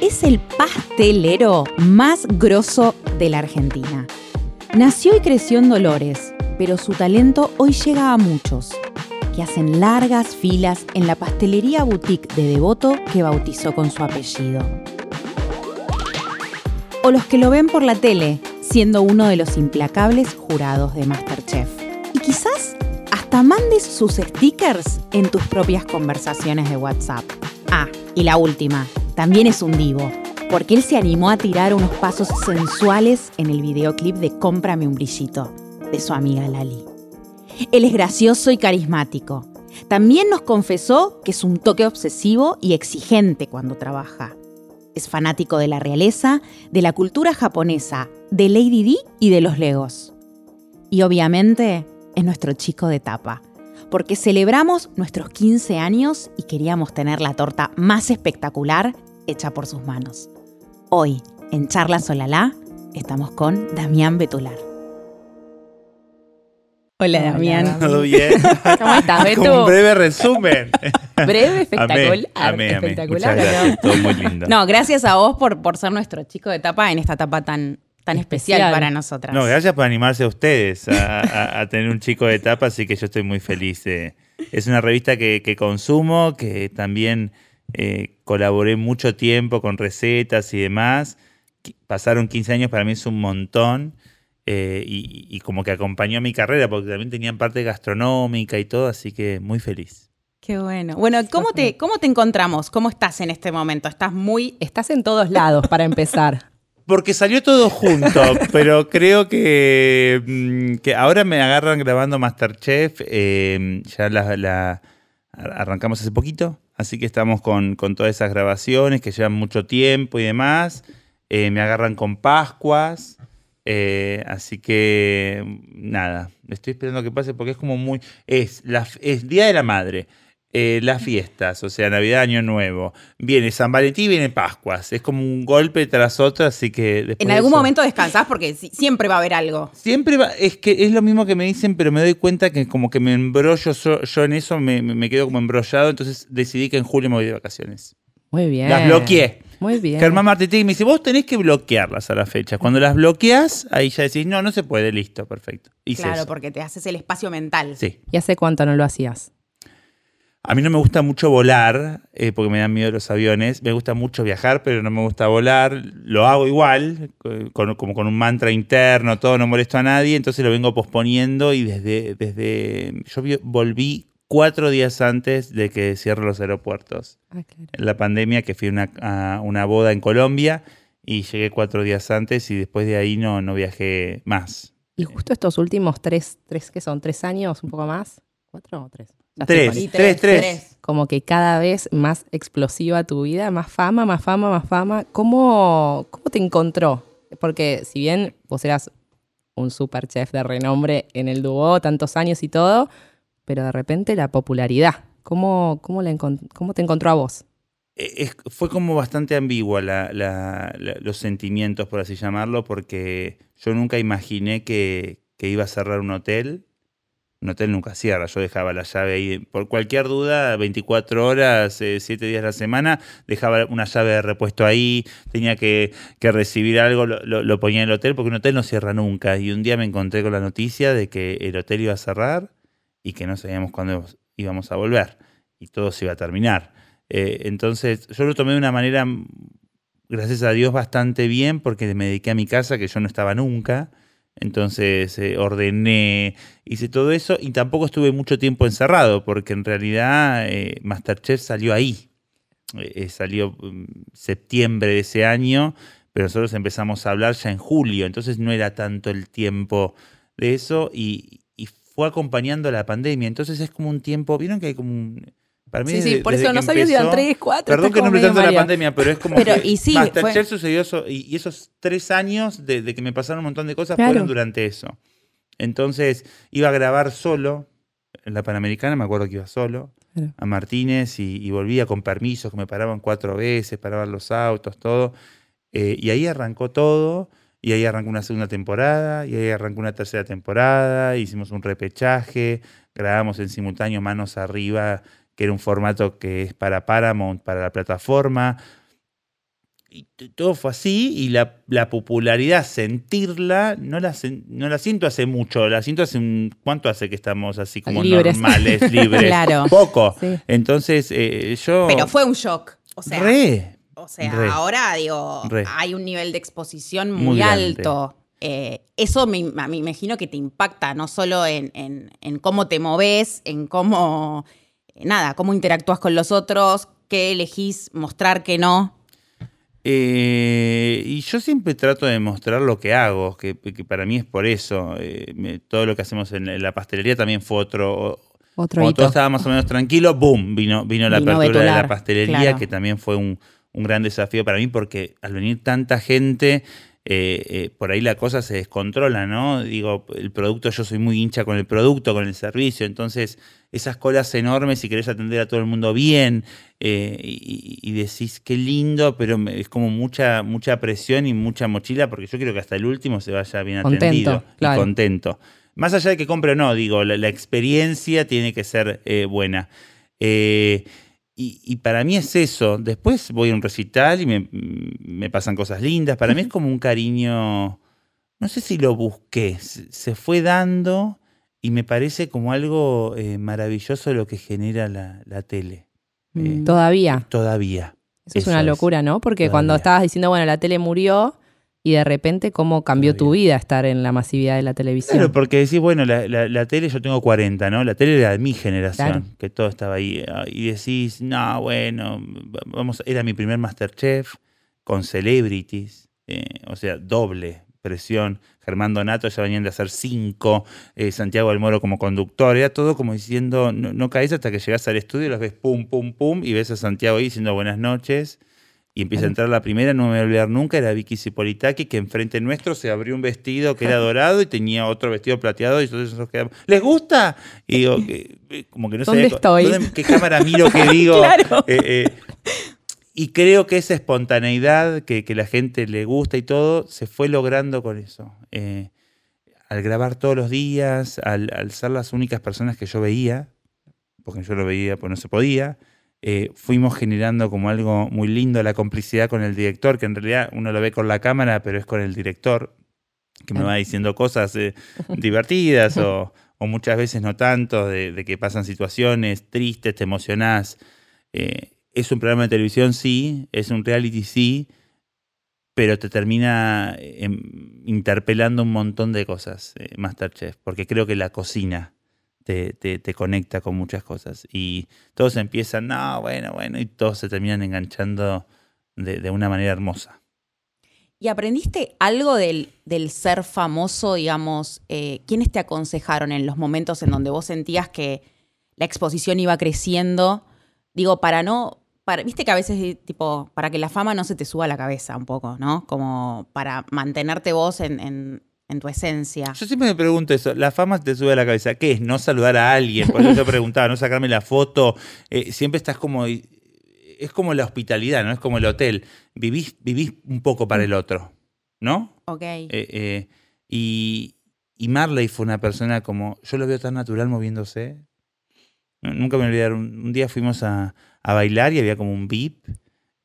es el pastelero más grosso de la Argentina. Nació y creció en Dolores, pero su talento hoy llega a muchos, que hacen largas filas en la pastelería boutique de Devoto que bautizó con su apellido. O los que lo ven por la tele, siendo uno de los implacables jurados de Masterchef. Y quizás hasta mandes sus stickers en tus propias conversaciones de WhatsApp. Ah, y la última, también es un divo, porque él se animó a tirar unos pasos sensuales en el videoclip de Cómprame un brillito, de su amiga Lali. Él es gracioso y carismático. También nos confesó que es un toque obsesivo y exigente cuando trabaja. Es fanático de la realeza, de la cultura japonesa, de Lady D y de los Legos. Y obviamente es nuestro chico de tapa, porque celebramos nuestros 15 años y queríamos tener la torta más espectacular hecha por sus manos. Hoy, en Charla Solalá, estamos con Damián Betular. Hola, Damián. ¿Todo bien? ¿Cómo estás, Betu? Un breve resumen. Breve, espectacular. Amé, amé, amé. espectacular. Muchas ¿o no? gracias. Todo muy lindo. No, gracias a vos por, por ser nuestro chico de etapa en esta etapa tan, tan especial, Especial. para nosotras. No, gracias por animarse a ustedes a, a- a tener un chico de etapa, así que yo estoy muy feliz. eh. Es una revista que, que consumo, que también eh, colaboré mucho tiempo con recetas y demás. Pasaron 15 años, para mí es un montón. eh, y, y como que acompañó mi carrera, porque también tenían parte gastronómica y todo, así que muy feliz. Qué bueno. Bueno, ¿cómo te, ¿cómo te encontramos? ¿Cómo estás en este momento? ¿Estás muy... Estás en todos lados para empezar. Porque salió todo junto, pero creo que, mm, que ahora me agarran grabando Masterchef. eh, ya la, la- arrancamos hace poquito, así que estamos con, con todas esas grabaciones que llevan mucho tiempo y demás. Eh, me agarran con Pascuas. eh, así que nada, estoy esperando que pase porque es como muy. Es, la, es Día de la Madre. Eh, las fiestas, o sea, Navidad, Año Nuevo. Viene San Valentín y viene Pascuas. Es como un golpe tras otro, así que después En de algún eso- momento descansás porque si- siempre va a haber algo. Siempre va, es que es lo mismo que me dicen, pero me doy cuenta que como que me embrollo yo, en eso, me, me- quedo como embrollado, entonces decidí que en julio me voy de vacaciones. Muy bien. Las bloqueé. Muy bien. Germán Martínez me dice, vos tenés que bloquearlas a la fecha. Cuando las bloqueas, ahí ya decís, no, no se puede, listo, perfecto. Hice claro, eso. porque te haces el espacio mental. Sí. ¿Y hace cuánto no lo hacías? A mí no me gusta mucho volar, eh, porque me dan miedo los aviones. Me gusta mucho viajar, pero no me gusta volar. Lo hago igual, con- como con un mantra interno, todo, no molesto a nadie. Entonces lo vengo posponiendo y desde... desde yo volví cuatro días antes de que cierren los aeropuertos. Ah, claro. En la pandemia, que fui a una, a una boda en Colombia y llegué cuatro días antes y después de ahí no, no viajé más. Y justo estos últimos tres, tres, ¿qué son? ¿Tres años? ¿Un poco más? ¿Cuatro o tres? Tres, tres, tres. Como que cada vez más explosiva tu vida, más fama, más fama, más fama. ¿Cómo, cómo te encontró? Porque si bien vos eras un super chef de renombre en el dúo, tantos años y todo, pero de repente la popularidad, ¿cómo, cómo, la cómo te encontró a vos? Es- fue como bastante ambigua la- la- la- los sentimientos, por así llamarlo, porque yo nunca imaginé que, que iba a cerrar un hotel. Un hotel nunca cierra, yo dejaba la llave ahí. Por cualquier duda, 24 horas, 7 días a la semana, dejaba una llave de repuesto ahí, tenía que, que recibir algo, lo, ponía en el hotel, porque un hotel no cierra nunca. Y un día me encontré con la noticia de que el hotel iba a cerrar y que no sabíamos cuándo íbamos a volver y todo se iba a terminar. Eh, entonces, yo lo tomé de una manera, gracias a Dios, bastante bien, porque me dediqué a mi casa, que yo no estaba nunca. Entonces, eh, ordené, hice todo eso y tampoco estuve mucho tiempo encerrado, porque en realidad eh, Masterchef salió ahí. Eh, eh, salió mm, septiembre de ese año, pero nosotros empezamos a hablar ya en julio, entonces no era tanto el tiempo de eso y, y fue acompañando la pandemia. Entonces es como un tiempo, ¿vieron que hay como un... Para mí Sí, sí, por eso no sabía si eran tres, cuatro. Perdón que no tanto la pandemia, pero es como Pero, que y sí, Masterchef fue- sucedió eso, y, y esos tres años de, de que me pasaron un montón de cosas Claro. fueron durante eso. Entonces iba a grabar solo en la Panamericana, me acuerdo que iba solo, Claro. a Martínez y, y volvía con permisos, que me paraban cuatro veces, paraban los autos, todo. Eh, y ahí arrancó todo, y ahí arrancó una segunda temporada, y ahí arrancó una tercera temporada, hicimos un repechaje, grabamos en simultáneo Manos Arriba, que era un formato que es para Paramount, para la plataforma. y todo fue así y la, la popularidad, sentirla, no la, no la siento hace mucho, la siento hace un... ¿Cuánto hace que estamos así como Libres. normales, libres? Claro. Poco. Sí. Entonces eh, yo... Pero fue un shock. O sea, Re. o sea re. ahora digo, Re. hay un nivel de exposición muy, alto. Eh, eso me, me imagino que te impacta, no solo en, en- en cómo te moves, en cómo, nada, cómo interactúas con los otros, qué elegís mostrar, qué no. Eh, y yo siempre trato de mostrar lo que hago, que, que para mí es por eso. Eh, me- todo lo que hacemos en, en la pastelería también fue otro... Otro Cuando todo estaba más o menos tranquilo, ¡boom! Vino, vino la Vino apertura de la pastelería, claro. que también fue un, un gran desafío para mí, porque al venir tanta gente, eh, eh, por ahí la cosa se descontrola, ¿no? Digo, el producto, yo soy muy hincha con el producto, con el servicio, entonces esas colas enormes y querés atender a todo el mundo bien, eh, y, y decís, qué lindo, pero es como mucha, mucha presión y mucha mochila, porque yo quiero que hasta el último se vaya bien Contento, atendido claro. y contento. Más allá de que compre o no, digo, la, la experiencia tiene que ser buena. Eh, y, y para mí es eso. Después voy a un recital y me, me pasan cosas lindas. Para mí es como un cariño, no sé si lo busqué, se, fue dando y me parece como algo eh, maravilloso lo que genera la, la tele. Mm, Todavía. Todavía. Eso es una locura, ¿no? Porque cuando estabas diciendo, bueno, la tele murió y de repente cómo cambió tu vida estar en la masividad de la televisión. Claro, porque decís, bueno, la, la- la tele, yo tengo 40, ¿no? La tele era de mi generación, Claro. que todo estaba ahí. ah, Y decís, no, bueno, vamos, era mi primer Masterchef con celebrities, eh, o sea, doble presión. Germán Donato ya venían de hacer cinco, eh, Santiago del Moro como conductor, era todo como diciendo, no, no caes hasta que llegas al estudio y los ves pum, pum, pum, y ves a Santiago ahí diciendo buenas noches. Y empieza a entrar la primera, no me voy a olvidar nunca, era Vicky Cipolitaki, que enfrente nuestro se abrió un vestido que era dorado y tenía otro vestido plateado y entonces nosotros quedamos, ¿les gusta? Y digo, que- eh, como que no ¿Dónde sabía estoy? ¿dónde- ¿Qué cámara miro que digo? Claro. Eh, eh, y creo que esa espontaneidad que, que la gente le gusta y todo, se fue logrando con eso. Eh, al grabar todos los días, al, al ser las únicas personas que yo veía, porque yo lo veía, pues no se podía, eh, fuimos generando como algo muy lindo la complicidad con el director, que en realidad uno lo ve con la cámara, pero es con el director, que me va diciendo cosas eh, divertidas o, o muchas veces no tanto, de, de que pasan situaciones tristes, te emocionás. Eh, es un programa de televisión, sí, es un reality, sí, pero te termina em, interpelando un montón de cosas, Masterchef, porque creo que la cocina te, conecta con muchas cosas. Y todos empiezan, no, bueno, bueno, y todos se terminan enganchando de, una manera hermosa. ¿Y aprendiste algo del, del ser famoso, digamos? eh, ¿Quiénes te aconsejaron en los momentos en donde vos sentías que la exposición iba creciendo? Digo, para no. Para, Viste que a veces, tipo, para que la fama no se te suba a la cabeza un poco, ¿no? Como para mantenerte vos en, en- en tu esencia. Yo siempre me pregunto eso, la fama te sube a la cabeza, ¿qué es? No saludar a alguien, por eso yo preguntaba, no sacarme la foto, Eh, siempre estás como, es como la hospitalidad, ¿no? Es como el hotel, vivís, vivís un poco para el otro, ¿no? Ok. Eh, eh, y, y Marley fue una persona como, yo lo veo tan natural moviéndose. Nu- Nunca me olvidaré, un, día fuimos a, a bailar y había como un VIP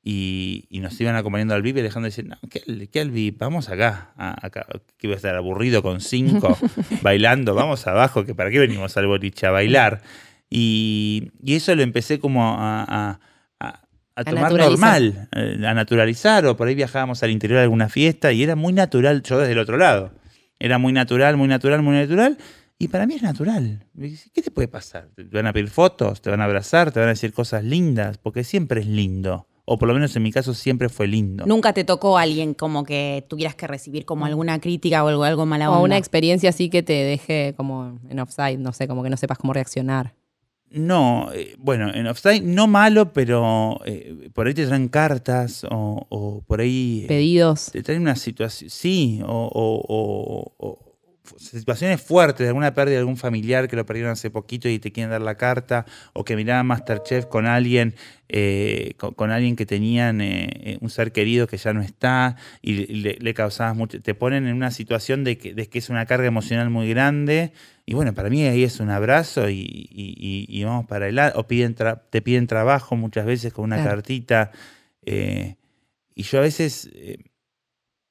y, y nos iban acompañando al VIP y Alejandro decía, no, ¿qué, qué al VIP? Vamos acá, a- acá, que iba a estar aburrido con cinco bailando, vamos abajo, que para qué venimos al boliche a bailar. Y, y eso lo empecé como a, a- a- a tomar normal, eh, a naturalizar, o por ahí viajábamos al interior de alguna fiesta y era muy natural, yo desde el otro lado. Era muy natural, muy natural, muy natural. Y para mí es natural. ¿Qué te puede pasar? ¿Te van a pedir fotos? ¿Te van a abrazar? ¿Te van a decir cosas lindas? Porque siempre es lindo. O por lo menos en mi caso siempre fue lindo. Nunca te tocó alguien como que tuvieras que recibir como alguna crítica o algo, algo mala onda. O una experiencia así que te deje como en offside, no sé, como que no sepas cómo reaccionar. No, eh, bueno, en offside no malo, pero eh, por ahí te traen cartas o, o por ahí eh, Pedidos. te traen una situación, sí, o, o- o- o situaciones fuertes de alguna pérdida de algún familiar que lo perdieron hace poquito y te quieren dar la carta, o que miraban Masterchef con alguien, eh, con, con alguien que tenían eh, eh, un ser querido que ya no está y le, le causabas mucho, te ponen en una situación de que, de que es una carga emocional muy grande. Y bueno, para mí ahí es un abrazo y, y- y- y vamos para adelante. O piden tra- te piden trabajo muchas veces con una Claro. cartita. eh, y yo a veces,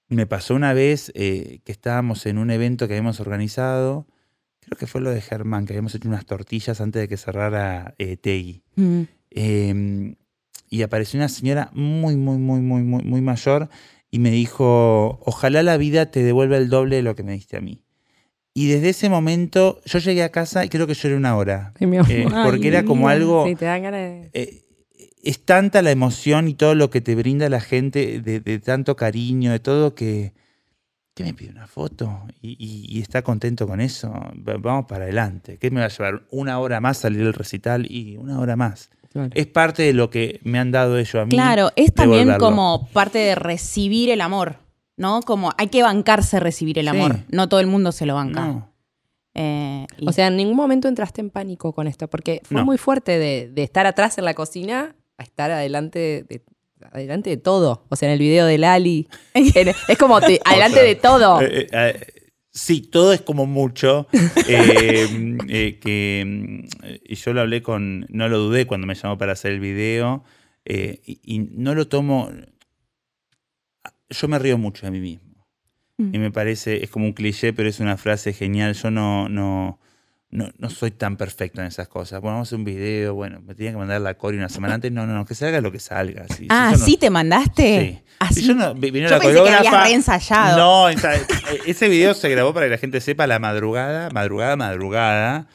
me pasó una vez eh, que estábamos en un evento que habíamos organizado, creo que fue lo de Germán, que habíamos hecho unas tortillas antes de que cerrara eh, Tegui. Mm. Eh, y apareció una señora muy, muy, muy, muy, muy, muy mayor y me dijo, ojalá la vida te devuelva el doble de lo que me diste a mí. Y desde ese momento yo llegué a casa y creo que lloré una hora. Amor. Eh, porque era como algo... Sí, te dan ganas de... eh, es tanta la emoción y todo lo que te brinda la gente de, de tanto cariño, de todo que, que me pide una foto y, y- y está contento con eso. Va- Vamos para adelante. ¿Qué me va a llevar? Una hora más salir del recital y una hora más. Claro. Es parte de lo que me han dado ellos a mí. Claro, es también devolverlo. como parte de recibir el amor, ¿no? Como hay que bancarse recibir el Sí. amor. No todo el mundo se lo banca. No. Eh, y- O sea, en ningún momento entraste en pánico con esto, porque fue No. muy fuerte de, de estar atrás en la cocina estar adelante de, adelante de todo. O sea, en el video de Lali. en- es como te- adelante de todo. Eh, eh, eh, sí, todo es como mucho. eh, eh, que, mm, y yo lo hablé con. No lo dudé cuando me llamó para hacer el video. eh, y, y no lo tomo. Yo me río mucho de mí mismo. Mm. Y me parece, es como un cliché, pero es una frase genial. Yo no, no, no, no soy tan perfecto en esas cosas. Bueno, vamos a hacer un video, bueno, me tenía que mandar la Cori una semana antes. No, no, no, que salga lo que salga. sí, ah, no- ¿sí te mandaste? Sí. Así. Sí, yo no- vi- vino Yo la pensé que habías reensayado. No, eh, ese video se grabó para que la gente sepa la madrugada, madrugada, madrugada.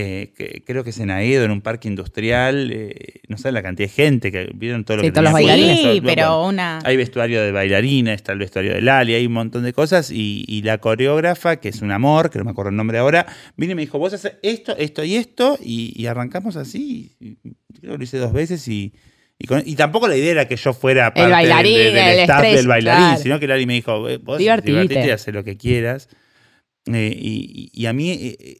Eh, que creo que es en Aedo, en un parque industrial. eh, no saben la cantidad de gente que vieron todo lo Sí, que todos los bailarines. Sí, pero una... Hay vestuario de bailarina, está el vestuario de Lali, hay un montón de cosas. Y, y la coreógrafa, que es un amor, que no me acuerdo el nombre ahora, vino y me dijo: Vos haces esto, esto y esto. Y, y arrancamos así. y- creo que lo hice dos veces y. Y, con- y tampoco la idea era que yo fuera parte del- bailarín, del, del el staff estrés, del bailarín, claro. sino que Lali me dijo, "Eh, vos Divertite. y haz lo que quieras. Eh, y, y a mí eh,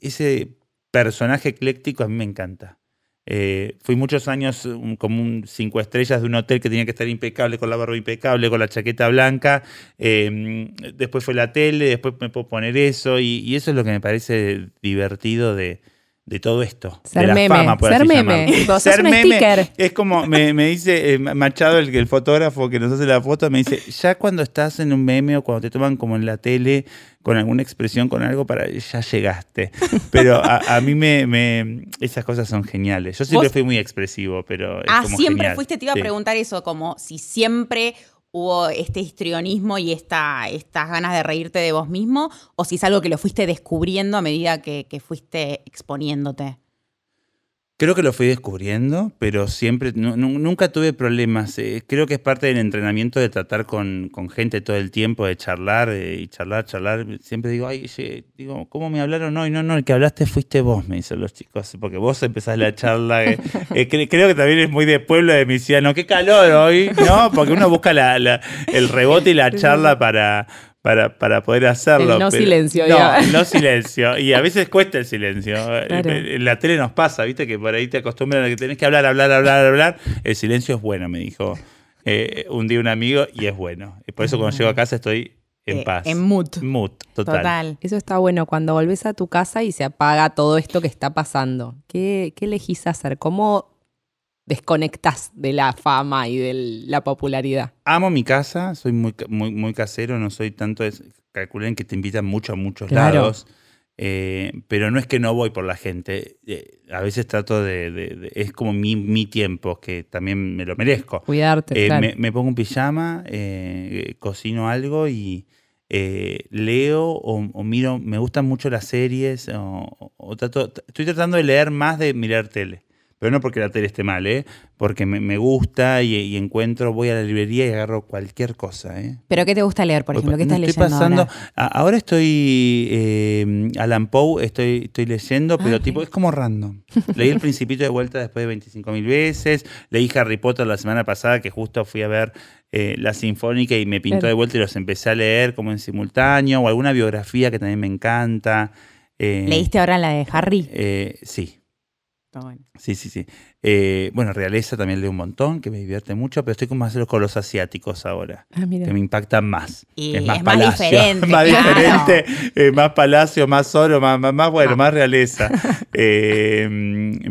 ese personaje ecléctico a mí me encanta. Eh, fui muchos años un- como un cinco estrellas de un hotel que tenía que estar impecable, con la barba impecable, con la chaqueta blanca. Eh, después fue la tele, después me puedo poner eso. Y eso es lo que me parece divertido de, de todo esto. Ser de la meme, fama, por ser así meme. Tipo, Ser un meme sticker. es como me, me dice eh, Machado, el, el fotógrafo que nos hace la foto, me dice, ya cuando estás en un meme o cuando te toman como en la tele con alguna expresión, con algo, para ya llegaste. Pero a, a mí me, me- esas cosas son geniales. Yo siempre ¿Vos? fui muy expresivo, pero es Ah, como siempre genial. fuiste, te iba a Sí. preguntar eso, como si siempre hubo este histrionismo y esta, estas ganas de reírte de vos mismo, o si es algo que lo fuiste descubriendo a medida que, que fuiste exponiéndote. Creo que lo fui descubriendo, pero siempre, nu- nu- nunca tuve problemas. Eh, creo que es parte del entrenamiento de tratar con, con gente todo el tiempo, de charlar eh, y charlar, charlar. Siempre digo, ay, che, digo, ¿cómo me hablaron hoy? No, no, el que hablaste fuiste vos, me dicen los chicos, porque vos empezás la charla. eh. Eh, cre- creo que también es muy de pueblo de mi ciudad, no, qué calor hoy, ¿no? Porque uno busca la- la- el rebote y la charla para, para, para poder hacerlo. El no pero- silencio, No, el no silencio. Y a veces cuesta el silencio. Claro. En la tele nos pasa, ¿viste? Que por ahí te acostumbran a que tenés que hablar, hablar, hablar, hablar. El silencio es bueno, me dijo eh, un día un amigo, y es bueno. Y por eso cuando llego a casa estoy en Eh, paz. en mood. Mood, total. Total. Eso está bueno cuando volvés a tu casa y se apaga todo esto que está pasando. ¿Qué, qué elegís hacer? ¿Cómo desconectás de la fama y de la popularidad? Amo mi casa, soy muy, muy, muy casero, no soy tanto. Es, calculen que te invitan mucho a muchos Claro. lados. eh, pero no es que no voy por la gente. eh, a veces trato de, de- de- Es como mi, mi tiempo, que también me lo merezco. Cuidarte, Eh, claro. me, me pongo un pijama, eh, cocino algo y leo o, o miro. Me gustan mucho las series. O, o trato, estoy tratando de leer más de mirar tele. Pero no porque la tele esté mal, ¿eh? Porque me, me gusta y, y encuentro, voy a la librería y agarro cualquier cosa, ¿eh? ¿Pero qué te gusta leer, por ejemplo? ¿Qué estás no estoy leyendo pasando, ahora? estoy eh, Alan Poe, estoy, estoy leyendo, pero Ah, tipo, ok. es como random. Leí El Principito de vuelta después de 25.000 veces. Leí Harry Potter la semana pasada, que justo fui a ver eh, la Sinfónica y me pintó Claro. de vuelta y los empecé a leer como en simultáneo, o alguna biografía que también me encanta. Eh, ¿Leíste ahora la de Harry? eh, sí. Está bueno. Sí, sí, sí. Eh, bueno, Realeza también leo un montón, que me divierte mucho, pero estoy como más con los asiáticos ahora Ah, mira. que me impactan más. Y es más es más palacio. diferente, más claro. diferente, eh, más palacio, más oro, más, más, más, bueno, Ah. más realeza. Eh,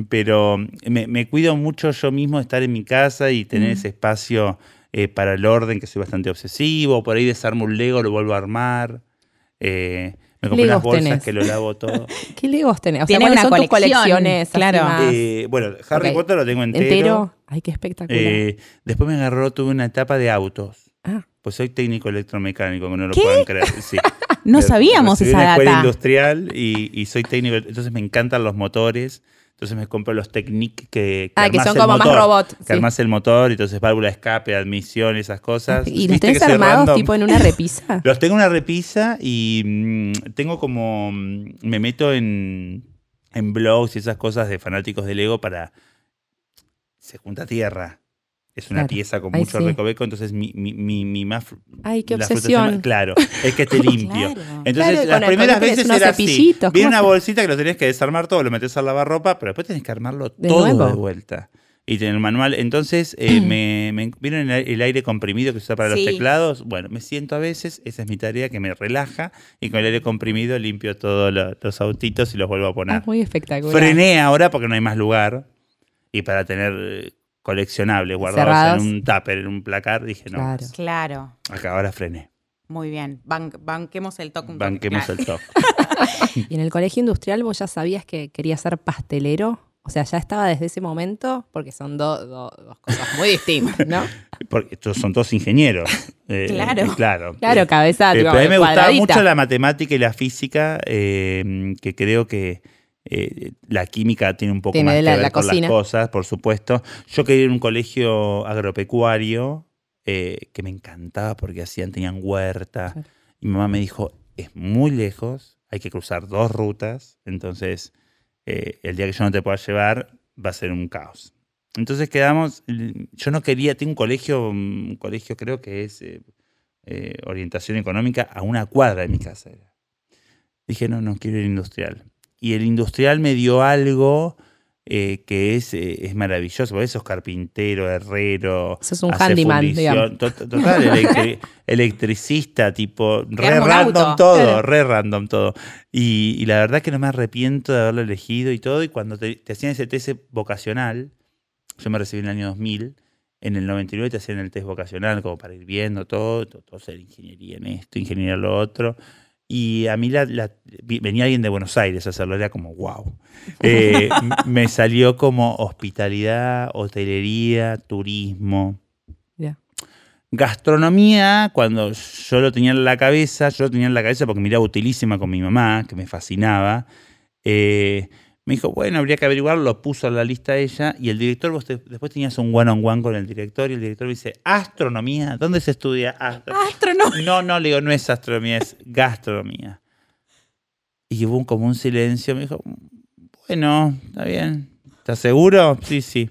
pero me, me cuido mucho yo mismo de estar en mi casa y tener Mm. ese espacio eh, para el orden, que soy bastante obsesivo. Por ahí desarmo un Lego, lo vuelvo a armar. Eh, me compré unas Legos bolsas tenés? que lo lavo todo. ¿Qué legos tenés? O sea, Tiene ¿cuáles una son tus colección, colecciones? claro. Eh, bueno, Harry. Potter lo tengo entero. ¿Entero? Ay, qué espectacular. Eh, después me agarró, tuve una etapa de autos. Ah. Pues soy técnico electromecánico, que no lo ¿Qué? puedan creer. Sí. No Me- sabíamos esa una escuela data. industrial y, y soy técnico, entonces me encantan los motores. Entonces me compro los Technic que, que Ah, que son el como más motor, robot, Que sí. armás el motor, entonces válvula de escape, admisión, esas cosas. ¿Y los ¿Viste tenés que armados tipo en una repisa? Los tengo en una repisa y mm, tengo como. mm, Me meto en, en blogs y esas cosas de fanáticos de Lego para. Se junta tierra. Es una Claro. pieza con Ay, mucho sí. recoveco, entonces mi, mi, mi, mi más. Ay, qué obsesión. más- claro, es que esté limpio. Claro. Entonces, Claro, las con- primeras veces era así. Viene ¿cómo una bolsita que lo tenés que desarmar todo, lo metes al lavarropa, pero después tenés que armarlo De todo nuevo. de vuelta. Y tener el manual. Entonces, eh, me, me- ¿vieron el, el aire comprimido que se usa para Sí. los teclados? Bueno, me siento a veces, esa es mi tarea, que me relaja, y con el aire comprimido limpio todos lo- los autitos y los vuelvo a poner. Ah, muy espectacular. Frené ahora porque no hay más lugar. Y para tener eh, coleccionables guardados Cerrados. en un tupper, en un placar, dije, no, Claro. Claro. acá ahora frené. Muy bien. Ban- banquemos el toque un toque, Banquemos claro. el top. ¿Y en el colegio industrial vos ya sabías que querías ser pastelero? O sea, ya estaba desde ese momento, porque son do- do- dos cosas muy distintas, ¿no? Porque estos son todos ingenieros. Eh, Claro. eh, claro. Claro, Eh, cabeza eh, pero a mí me gustaba mucho la matemática y la física, eh, que creo que eh, la química tiene un poco Tiene más de que la- ver la con cocina. las cosas, por supuesto. Yo quería ir a un colegio agropecuario eh, que me encantaba porque hacían, tenían huerta. Y mi mamá me dijo, es muy lejos, hay que cruzar dos rutas, entonces eh, el día que yo no te pueda llevar va a ser un caos. Entonces quedamos, yo no quería, tengo un colegio, un colegio creo que es orientación económica a una cuadra de mi casa. Dije, no, no quiero ir industrial. Y el industrial me dio algo eh, que es, eh, es maravilloso, porque sos carpintero, herrero. Sos un handyman, digamos. to- to- Total, electri- electricista, tipo, re random auto. todo, Claro. re random todo. Y, y la verdad que no me arrepiento de haberlo elegido y todo. Y cuando te, te hacían ese test vocacional, yo me recibí en el año 2000, en el 99 te hacían el test vocacional como para ir viendo todo, todo, todo ser ingeniería en esto, ingeniería en lo otro. Y a mí la, venía alguien de Buenos Aires a hacerlo, era como wow. Eh, me salió como hospitalidad, hotelería, turismo. Gastronomía, cuando yo lo tenía en la cabeza, yo lo tenía en la cabeza porque miraba utilísima con mi mamá, que me fascinaba. eh, me dijo, bueno, habría que averiguar, lo puso en la lista ella. Y el director, vos te- después tenías un one-on-one con el director, y el director me dice, ¿astronomía? ¿Dónde se estudia astro? Astronauta. No, no, le digo, no es astronomía, es gastronomía. Y hubo un- como un silencio, me dijo, bueno, está bien. ¿Estás seguro? Sí, sí.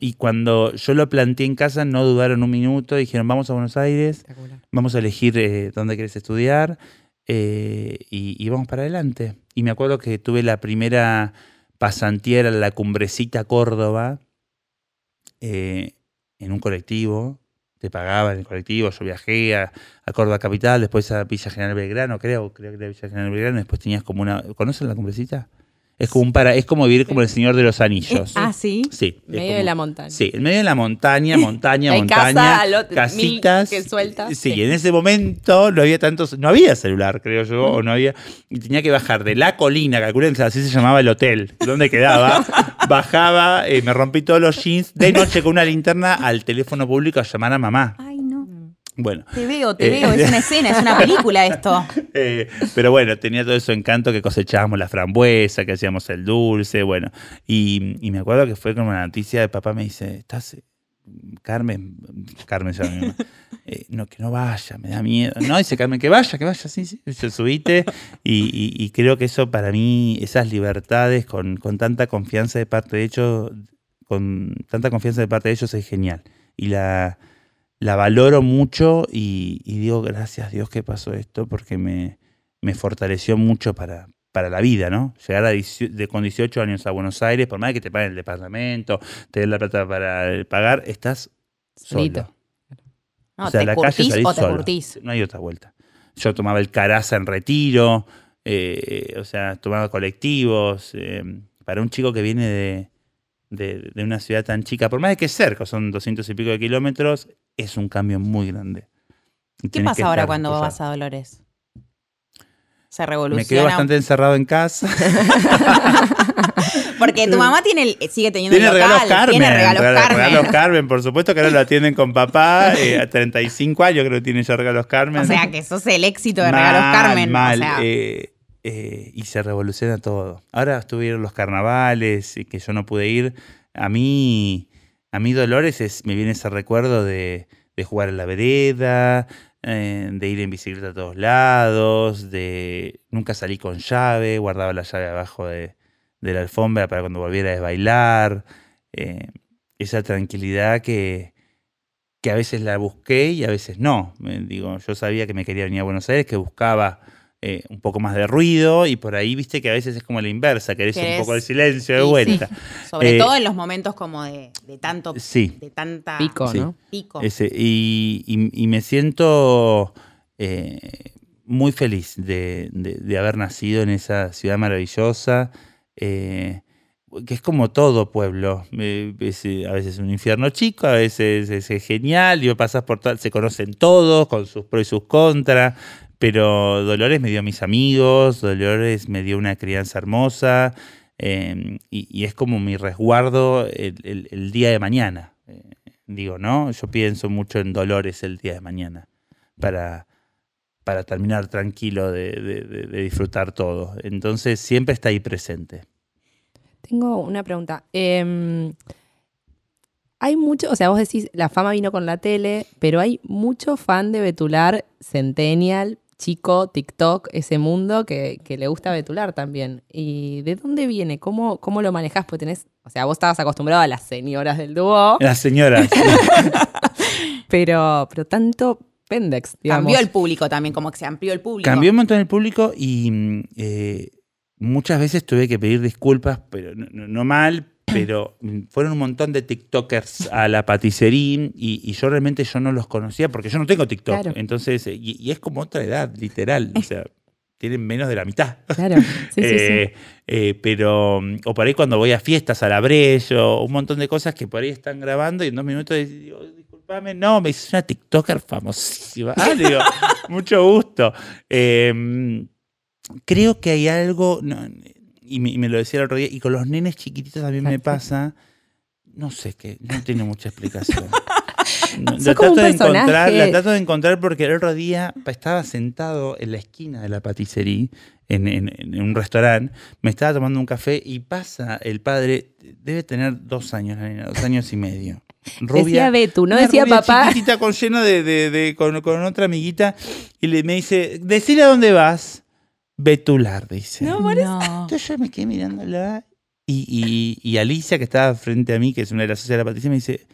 Y cuando yo lo planteé en casa, no dudaron un minuto, dijeron, vamos a Buenos Aires, vamos a elegir eh, dónde querés estudiar eh, y, y vamos para adelante. Y me acuerdo que tuve la primera pasantía, era la Cumbrecita Córdoba, eh, en un colectivo, te pagaban el colectivo, yo viajé a, a Córdoba Capital, después a Villa General Belgrano, creo, creo que era Villa General Belgrano, después tenías como una... ¿Conocen la Cumbrecita? Es como un para, es como vivir como el Señor de los Anillos. Ah, sí. Sí. es Medio de la montaña. Sí, en medio de la montaña, montaña, Hay montaña, casa casitas. que sueltas. Sí, en ese momento no había tantos, no había celular, creo yo, o no había, y tenía que bajar de la colina, calculen, así se llamaba el hotel, donde quedaba, bajaba, eh, me rompí todos los jeans, de noche con una linterna al teléfono público a llamar a mamá. Ay. Bueno, Te veo, te Eh, veo. Es una escena, es una película esto. eh, pero bueno, tenía todo eso encanto que cosechábamos la frambuesa, que hacíamos el dulce, bueno. Y, y me acuerdo que fue como una noticia de papá me dice, ¿estás, Carmen? Carmen se llama. "Eh, no, que no vaya, me da miedo. No, dice Carmen, que vaya, que vaya, sí, sí. Yo subite y, y- y creo que eso para mí, esas libertades con, con tanta confianza de parte de ellos, con tanta confianza de parte de ellos es genial. Y la, la valoro mucho y, y digo gracias Dios que pasó esto porque me, me fortaleció mucho para, para la vida, ¿no? Llegar a 18 de, con 18 años a Buenos Aires, por más que te paguen el departamento, te den la plata para pagar, estás Solito. solo. No, o sea, te a la calle salís o te solo. curtís. No hay otra vuelta. Yo tomaba el caraza en retiro, eh, o sea, tomaba colectivos. eh, para un chico que viene de, de- de una ciudad tan chica, por más de que es cerca, son 200 y pico de kilómetros, es un cambio muy grande. ¿Qué tenés pasa ahora cuando vas a Dolores? Se revoluciona. Me quedo bastante encerrado en casa. Porque tu mamá tiene sigue teniendo Tiene el local, regalos Carmen. tiene regalos Carmen. regalos Carmen, por supuesto que ahora lo atienden con papá. eh, a 35 años creo que tiene ya regalos Carmen. O sea, que sos el éxito de Mal, regalos Carmen. mal, o sea, eh, eh, y se revoluciona todo. Ahora estuvieron los carnavales y que yo no pude ir. A mí, a mí Dolores es, me viene ese recuerdo de, de jugar en la vereda, eh, de ir en bicicleta a todos lados, de nunca salí con llave, guardaba la llave abajo de, la alfombra para cuando volviera a bailar. eh, esa tranquilidad que, que a veces la busqué y a veces no. Me- digo, yo sabía que me quería venir a Buenos Aires, que buscaba eh, un poco más de ruido y por ahí viste que a veces es como la inversa, querés un Querés- poco de silencio de sí, sí. vuelta. sobre eh, todo en los momentos como de, de tanto, Sí. de tanta Pico, Sí. ¿no? pico. Ese, y, y- y me siento eh, muy feliz de, de- de haber nacido en esa ciudad maravillosa, eh, que es como todo pueblo. es, a veces es un infierno chico, a veces es, es genial, y vos pasás por tal, se conocen todos con sus pros y sus contras. Pero Dolores me dio a mis amigos, Dolores me dio una crianza hermosa, eh, y, es como mi resguardo el, día de mañana. Eh, digo, ¿no? Yo pienso mucho en Dolores el día de mañana para, para terminar tranquilo de disfrutar todo. Entonces siempre está ahí presente. Tengo una pregunta. Em, hay mucho, o sea, vos decís, la fama vino con la tele, pero hay mucho fan de Betular, Centennial, chico, TikTok, ese mundo que, que le gusta Betular también. ¿Y de dónde viene? ¿Cómo, cómo lo manejás? Pues tenés, o sea, vos estabas acostumbrado a las señoras del dúo, Las señoras. pero, pero tanto pendex, digamos. Cambió el público también, como que se amplió el público. Cambió un montón el público y mm, eh, muchas veces tuve que pedir disculpas, pero no, no- no mal, pero mm, fueron un montón de TikTokers a la paticería y, y yo realmente yo no los conocía porque yo no tengo TikTok. Claro. Entonces, eh, y, y es como otra edad, literal. O sea, tienen menos de la mitad. Claro, sí, sí, sí. Eh, eh, pero, mm, o por ahí cuando voy a fiestas, a la Brello, un montón de cosas que por ahí están grabando y en dos minutos digo, disculpame, no, me dice una TikToker famosísima. Ah, digo, mucho gusto. Eh, creo que hay algo, no, y, me, y me lo decía el otro día, y con los nenes chiquititos también me pasa, no sé qué, no tiene mucha explicación. No, la trato de encontrar, la trato de encontrar porque el otro día estaba sentado en la esquina de la paticería, en, en- en un restaurante, me estaba tomando un café y pasa el padre, debe tener dos años, la nena, dos años y medio. Rubia, Decía Betu, no decía rubia papá. chiquitita con lleno de, de- de- con, con otra amiguita y le, me dice, decile a dónde vas. Betular, dice. No, por eso. No. Entonces yo me quedé mirándola y, y, y Alicia, que estaba frente a mí, que es una de las socias de la Patricia, me dice,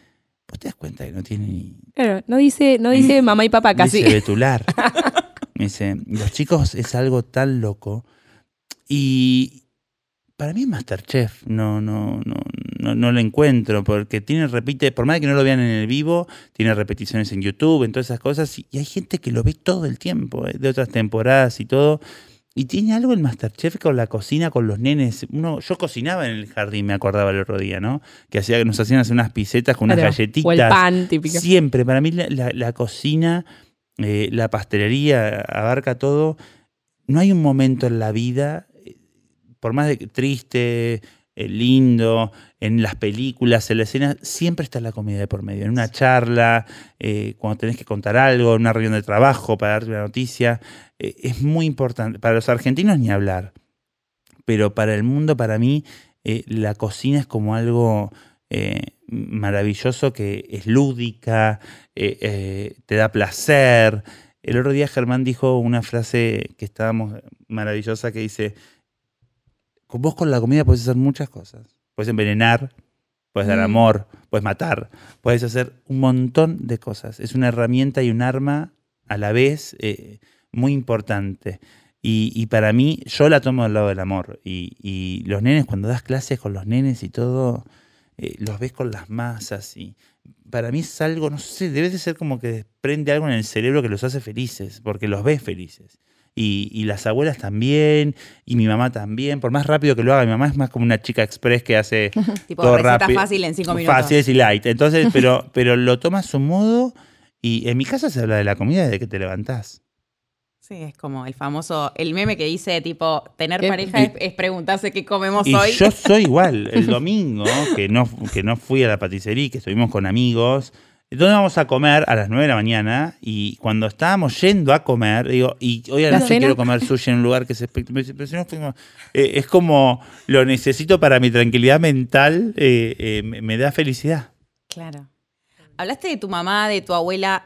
¿vos te das cuenta que no tiene ni... Claro, no dice, no dice mamá y papá casi. Dice Betular. me dice, los chicos es algo tan loco. Y para mí es Masterchef. No, no, no, no, no lo encuentro. Porque tiene, repite, por más de que no lo vean en el vivo, tiene repeticiones en YouTube, en todas esas cosas. Y, y hay gente que lo ve todo el tiempo, eh, de otras temporadas y todo. Y tiene algo el Masterchef con la cocina, con los nenes. Uno, yo cocinaba en el jardín, me acordaba el otro día, ¿no? Que hacía que nos hacían hacer unas pisetas con Claro, unas galletitas. O el pan típico. Siempre, para mí la, la- la cocina, eh, la pastelería abarca todo. No hay un momento en la vida, eh, por más de que triste, lindo, en las películas, en la escena, siempre está la comida de por medio. En una charla, eh, cuando tenés que contar algo, en una reunión de trabajo para darte una noticia, eh, es muy importante. Para los argentinos ni hablar, pero para el mundo, para mí, eh, la cocina es como algo maravilloso que es lúdica, te da placer. El otro día Germán dijo una frase que estábamos maravillosa que dice, vos con la comida puedes hacer muchas cosas. Puedes envenenar, puedes dar Mm. amor, puedes matar, puedes hacer un montón de cosas. Es una herramienta y un arma a la vez eh, muy importante. Y, y para mí, yo la tomo del lado del amor. Y, y los nenes, cuando das clases con los nenes y todo, eh, los ves con las masas. Y para mí es algo, no sé, debe de ser como que desprende algo en el cerebro que los hace felices, porque los ves felices. Y, y las abuelas también, y mi mamá también. Por más rápido que lo haga, mi mamá es más como una chica express que hace Tipo todo receta rápido. fácil en cinco minutos. Fácil y light. Entonces, pero, pero lo toma a su modo Y en mi casa se habla de la comida desde que te levantás. Sí, es como el famoso, el meme que dice tipo, tener ¿Qué? pareja es, es preguntarse qué comemos Y hoy. yo soy igual. El domingo, que no, que no fui a la paticería, que estuvimos con amigos, ¿dónde vamos a comer? A las 9 de la mañana. Y cuando estábamos yendo a comer, digo, y hoy a la ¿La noche cena? quiero comer sushi en un lugar que se espect- me dice, pero si no fuimos- Eh, es como lo necesito para mi tranquilidad mental, eh, eh, me, da felicidad. Claro. Hablaste de tu mamá, de tu abuela.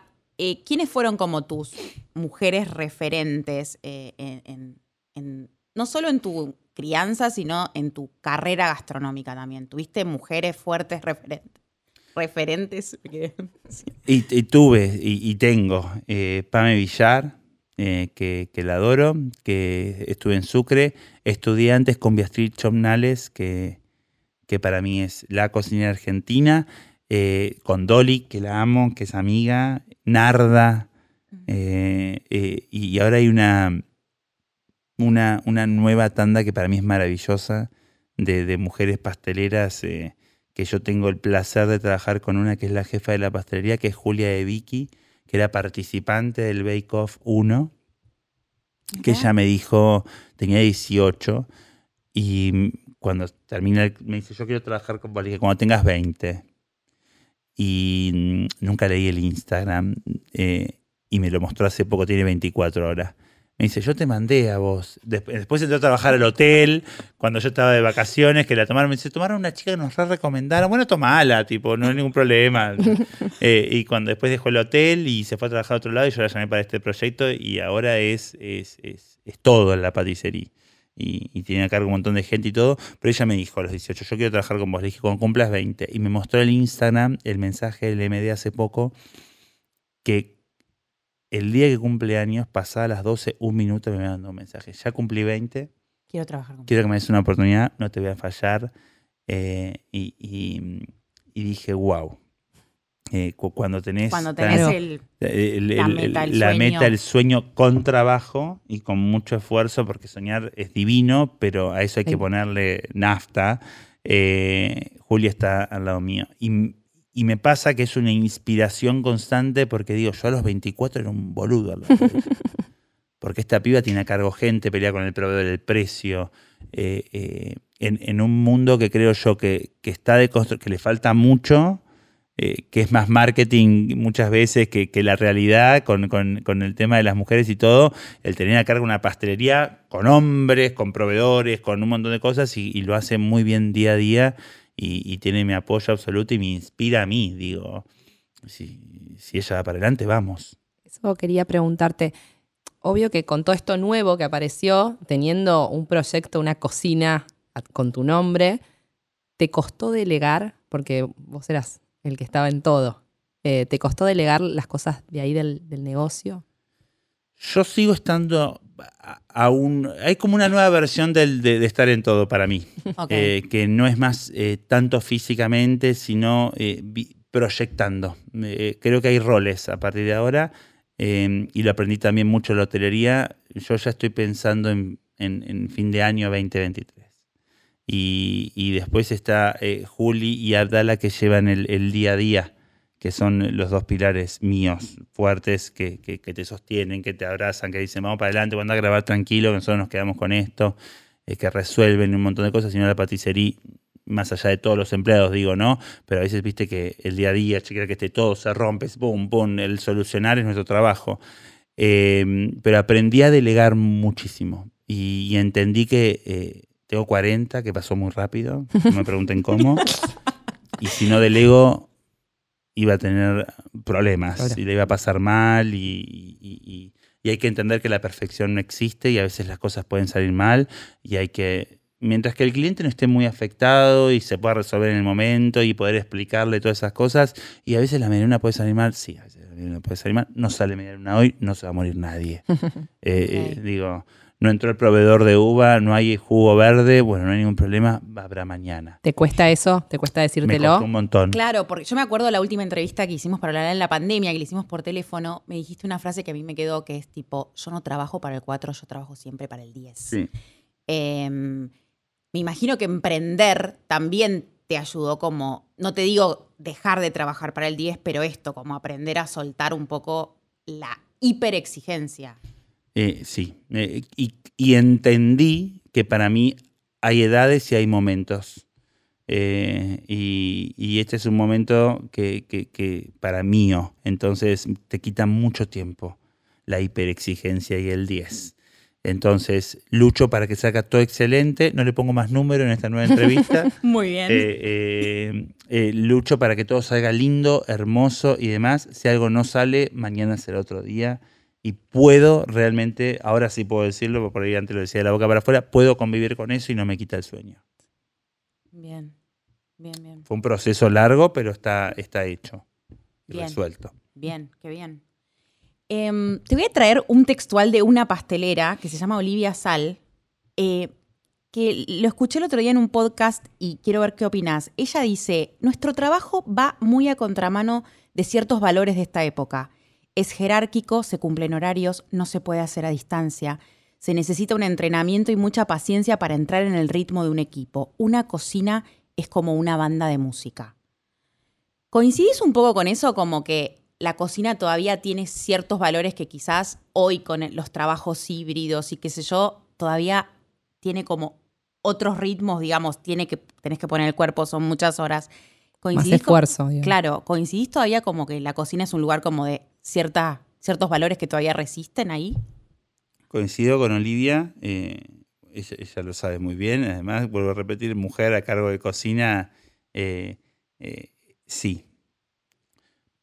¿Quiénes fueron como tus mujeres referentes en, en- en- no solo en tu crianza, sino en tu carrera gastronómica también? ¿Tuviste mujeres fuertes referentes? Referentes. Y, y tuve y, y tengo eh, Pame Villar, eh, que, que la adoro, que estuve en Sucre. Estudié antes con Beatriz Chomnales, que, que para mí es la cocinera argentina. eh, con Dolly, que la amo, que es amiga. Narda. eh, y ahora hay una, una, una nueva tanda que para mí es maravillosa de, de mujeres pasteleras. Que yo tengo el placer de trabajar con una que es la jefa de la pastelería, que es Julia de Vicky, que era participante del Bake Off 1, que ella me dijo, tenía 18, y cuando termina, me dice, yo quiero trabajar con vos, cuando tengas 20. Y mm, nunca leí el Instagram, eh, y me lo mostró hace poco, tiene 24 horas. Me dice, yo te mandé a vos. Desp- Después entró a trabajar al hotel, cuando yo estaba de vacaciones, que la tomaron. Me dice, tomaron una chica que nos re recomendaron. Bueno, tomala, tipo, no hay ningún problema. Eh, y cuando después dejó el hotel y se fue a trabajar a otro lado, y yo la llamé para este proyecto y ahora es, es, es, es todo en la paticería. Y, y tiene a cargo un montón de gente y todo. Pero ella me dijo a los 18, yo quiero trabajar con vos. Le dije, cuando cumplas 20. Y me mostró el Instagram, el mensaje del MD hace poco, que el día que cumple años, pasada las 12, un minuto me mandó un mensaje. Ya cumplí 20, Quiero trabajar con quiero que me des una oportunidad, no te voy a fallar. Eh, y, y- y dije, wow. cuando tenés, Cuando tenés el. el- el- la meta, el la sueño. meta, el sueño con trabajo y con mucho esfuerzo, porque soñar es divino, pero a eso hay que ponerle nafta. Eh, Julia está al lado mío. Y, y me pasa que es una inspiración constante porque digo, yo a los 24 era un boludo. de ella. porque esta piba tiene a cargo gente, pelea con el proveedor del precio. eh, eh, en, en un mundo que creo yo que, que está de que le falta mucho, eh, que es más marketing muchas veces que, que la realidad con, con- con el tema de las mujeres y todo, el tener a cargo una pastelería con hombres, con proveedores, con un montón de cosas y, y lo hace muy bien día a día y, y tiene mi apoyo absoluto y me inspira a mí, digo, si, si ella va para adelante, vamos. Eso quería preguntarte. Obvio que con todo esto nuevo que apareció, teniendo un proyecto, una cocina con tu nombre, ¿te costó delegar? Porque vos eras el que estaba en todo. Eh, ¿Te costó delegar las cosas de ahí del, del negocio? Yo sigo estando a-. Hay como una nueva versión del- de, de estar en todo para mí. Eh, que no es más eh, tanto físicamente, sino eh, proyectando. Creo que hay roles a partir de ahora. eh, y lo aprendí también mucho en la hotelería. Yo ya estoy pensando en, en- en fin de año 2023. Y, y después está Juli y Abdala que llevan el, el día a día, que son los dos pilares míos fuertes que, que- que te sostienen, que te abrazan, que dicen vamos para adelante, cuando a grabar tranquilo, que nosotros nos quedamos con esto, eh, que resuelven un montón de cosas, sino la paticería, más allá de todos los empleados, digo, ¿no? Pero a veces viste que el día a día, chequear que esté todo, se rompe, pum, pum, el solucionar es nuestro trabajo. Eh, pero aprendí a delegar muchísimo y, y entendí que eh, tengo 40, que pasó muy rápido, no me pregunten cómo, y si no delego iba a tener problemas y le iba a pasar mal y, y- hay que entender que la perfección no existe y a veces las cosas pueden salir mal y hay que, mientras que el cliente no esté muy afectado y se pueda resolver en el momento y poder explicarle todas esas cosas y a veces la mediana puede salir mal, sí, a veces la mediana puede salir mal, no sale mediana hoy, no se va a morir nadie. Eh, eh, digo, no entró el proveedor de uva, no hay jugo verde, bueno, no hay ningún problema, habrá mañana. ¿Te cuesta eso? ¿Te cuesta Me decírtelo? costó un montón. Claro, porque yo me acuerdo la última entrevista que hicimos para hablar en la pandemia, que le hicimos por teléfono, me dijiste una frase que a mí me quedó que es tipo, yo no trabajo para el 4, yo trabajo siempre para el 10. Sí. Eh, me imagino que emprender también te ayudó como, no te digo dejar de trabajar para el 10, pero esto, como aprender a soltar un poco la hiperexigencia. Eh, sí, eh, y, y entendí que para mí hay edades y hay momentos. Eh, y, y este es un momento que, que- que para mío, entonces te quita mucho tiempo la hiperexigencia y el 10. Entonces, lucho para que salga todo excelente. No le pongo más número en esta nueva entrevista. Muy bien. Eh, eh, eh, lucho para que todo salga lindo, hermoso y demás. Si algo no sale, mañana será otro día. Y puedo realmente, ahora sí puedo decirlo, porque por ahí antes lo decía de la boca para afuera, puedo convivir con eso y no me quita el sueño. Bien, bien, bien. Fue un proceso largo, pero está, está hecho y Bien. resuelto. Bien, qué bien. Em, te voy a traer un textual de una pastelera que se llama Olivia Sal, eh, que lo escuché el otro día en un podcast y quiero ver qué opinas. Ella dice, nuestro trabajo va muy a contramano de ciertos valores de esta época. Es jerárquico, se cumplen horarios, no se puede hacer a distancia. Se necesita un entrenamiento y mucha paciencia para entrar en el ritmo de un equipo. Una cocina es como una banda de música. ¿Coincidís un poco con eso? Como que la cocina todavía tiene ciertos valores que quizás hoy con los trabajos híbridos y qué sé yo, todavía tiene como otros ritmos, digamos, tiene que, tenés que poner el cuerpo, son muchas horas. Más ¿Coincidís con- esfuerzo. Claro, ¿coincidís todavía como que la cocina es un lugar como de cierta, ciertos valores que todavía resisten ahí? Coincido con Olivia, eh, ella, lo sabe muy bien. Además, vuelvo a repetir, mujer a cargo de cocina, eh, eh, sí.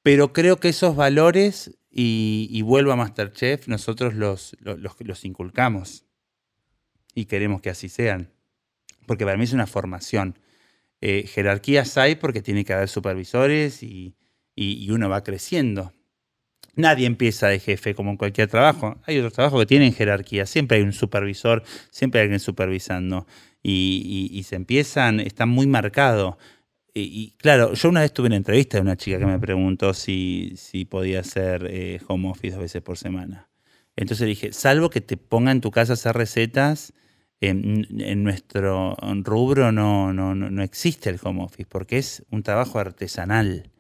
Pero creo que esos valores, y, vuelvo a Masterchef, nosotros los, los, inculcamos y queremos que así sean. Porque para mí es una formación. Jerarquías hay porque tiene que haber supervisores y- y uno va creciendo. Nadie empieza de jefe como en cualquier trabajo. Hay otros trabajos que tienen jerarquía. Siempre hay un supervisor, siempre hay alguien supervisando. Y, y- y se empiezan, está muy marcado. Y, claro, yo una vez tuve una entrevista de una chica que me preguntó si, si podía hacer eh, home office dos veces por semana. Entonces dije, salvo que te ponga en tu casa a hacer recetas, en, en nuestro rubro no, no, no, no existe el home office, porque es un trabajo artesanal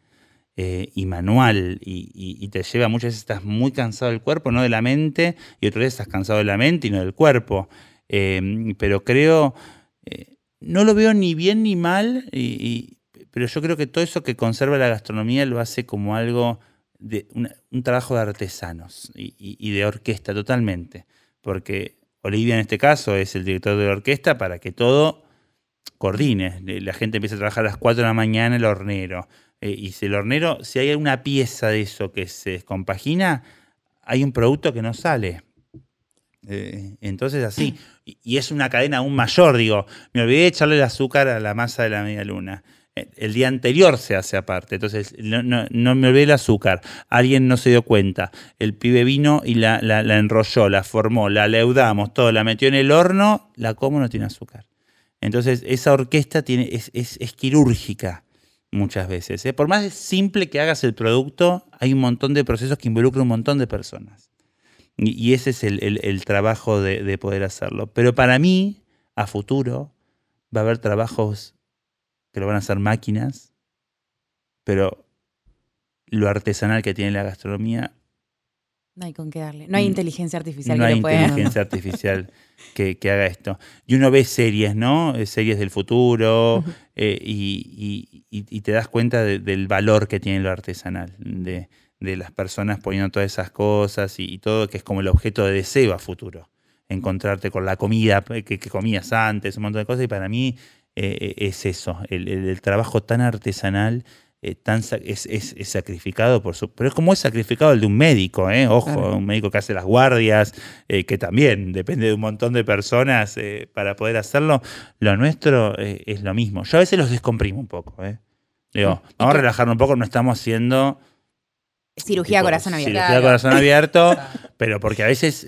eh, y manual y, te lleva muchas veces estás muy cansado del cuerpo, no de la mente, y otras veces estás cansado de la mente y no del cuerpo. Eh, pero creo, eh, no lo veo ni bien ni mal, pero yo creo que todo eso que conserva la gastronomía lo hace como algo de un trabajo de artesanos y de orquesta totalmente, porque Olivia en este caso es el director de la orquesta para que todo coordine. La gente empieza a trabajar a las 4 de la mañana el hornero. Eh, y si el hornero, si hay alguna pieza de eso que se descompagina, hay un producto que no sale. Eh, entonces así. Y, es una cadena aún mayor, digo, me olvidé de echarle el azúcar a la masa de la media luna. Eh, El día anterior se hace aparte, entonces no, no- no me olvidé el azúcar. Alguien no se dio cuenta. El pibe vino y la, la- la enrolló, la formó, la leudamos, todo, la metió en el horno, la como no tiene azúcar. Entonces, esa orquesta tiene, es, es- es quirúrgica muchas veces. ¿eh? Por más simple que hagas el producto, hay un montón de procesos que involucran un montón de personas. Y, ese es el, el- el trabajo de, de poder hacerlo. Pero para mí, a futuro, va a haber trabajos que lo van a hacer máquinas, pero lo artesanal que tiene la gastronomía No hay con qué darle. No hay Mm, inteligencia artificial no que hay lo pueda. inteligencia artificial que, que haga esto. Y uno ve series, ¿no? Eh, Series del futuro eh, y, y- y- y te das cuenta de- del valor que tiene lo artesanal, de, de las personas poniendo todas esas cosas y, y todo, que es como el objeto de deseo a futuro. Encontrarte con la comida que, que comías antes, un montón de cosas. Y para mí eh, es eso, el, el- el trabajo tan artesanal. Eh, tan es, es- es sacrificado por su. Pero es como es sacrificado el de un médico, ¿eh? Ojo, Claro. un médico que hace las guardias, eh, que también depende de un montón de personas eh, para poder hacerlo. Lo nuestro eh, es lo mismo. Yo a veces los descomprimo un poco. ¿eh? Digo, ¿Y vamos a relajarnos un poco, no estamos haciendo Cirugía tipo, corazón abierto. Cirugía Claro. corazón abierto, pero porque a veces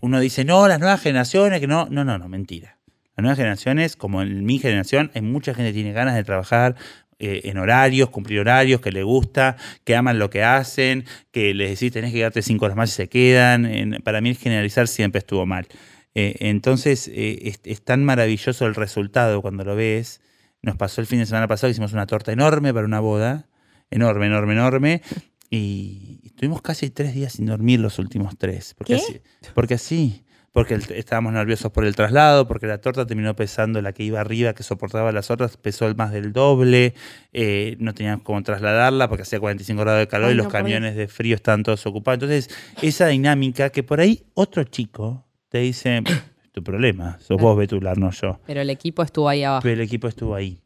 uno dice, no, las nuevas generaciones, que no, no, no, no, mentira. Las nuevas generaciones, como en mi generación, hay mucha gente que tiene ganas de trabajar eh, en horarios, cumplir horarios, que le gusta, que aman lo que hacen, que les decís tenés que quedarte cinco horas más y se quedan. En- para mí el generalizar siempre estuvo mal. Eh, entonces eh, es, es tan maravilloso el resultado cuando lo ves nos pasó el fin de semana pasado, hicimos una torta enorme para una boda, enorme, enorme, enorme, y estuvimos casi tres días sin dormir los últimos tres. Porque ¿Qué? Así, porque así, porque el- estábamos nerviosos por el traslado, porque la torta terminó pesando la que iba arriba, que soportaba las otras, pesó el más del doble, eh, no teníamos cómo trasladarla porque hacía 45 grados de calor Ay, y los no, camiones de frío estaban todos ocupados. Entonces, esa dinámica que por ahí otro chico te dice, "Es tu problema, sos vos Betular, no yo. Pero el equipo estuvo ahí abajo. Pero el equipo estuvo ahí.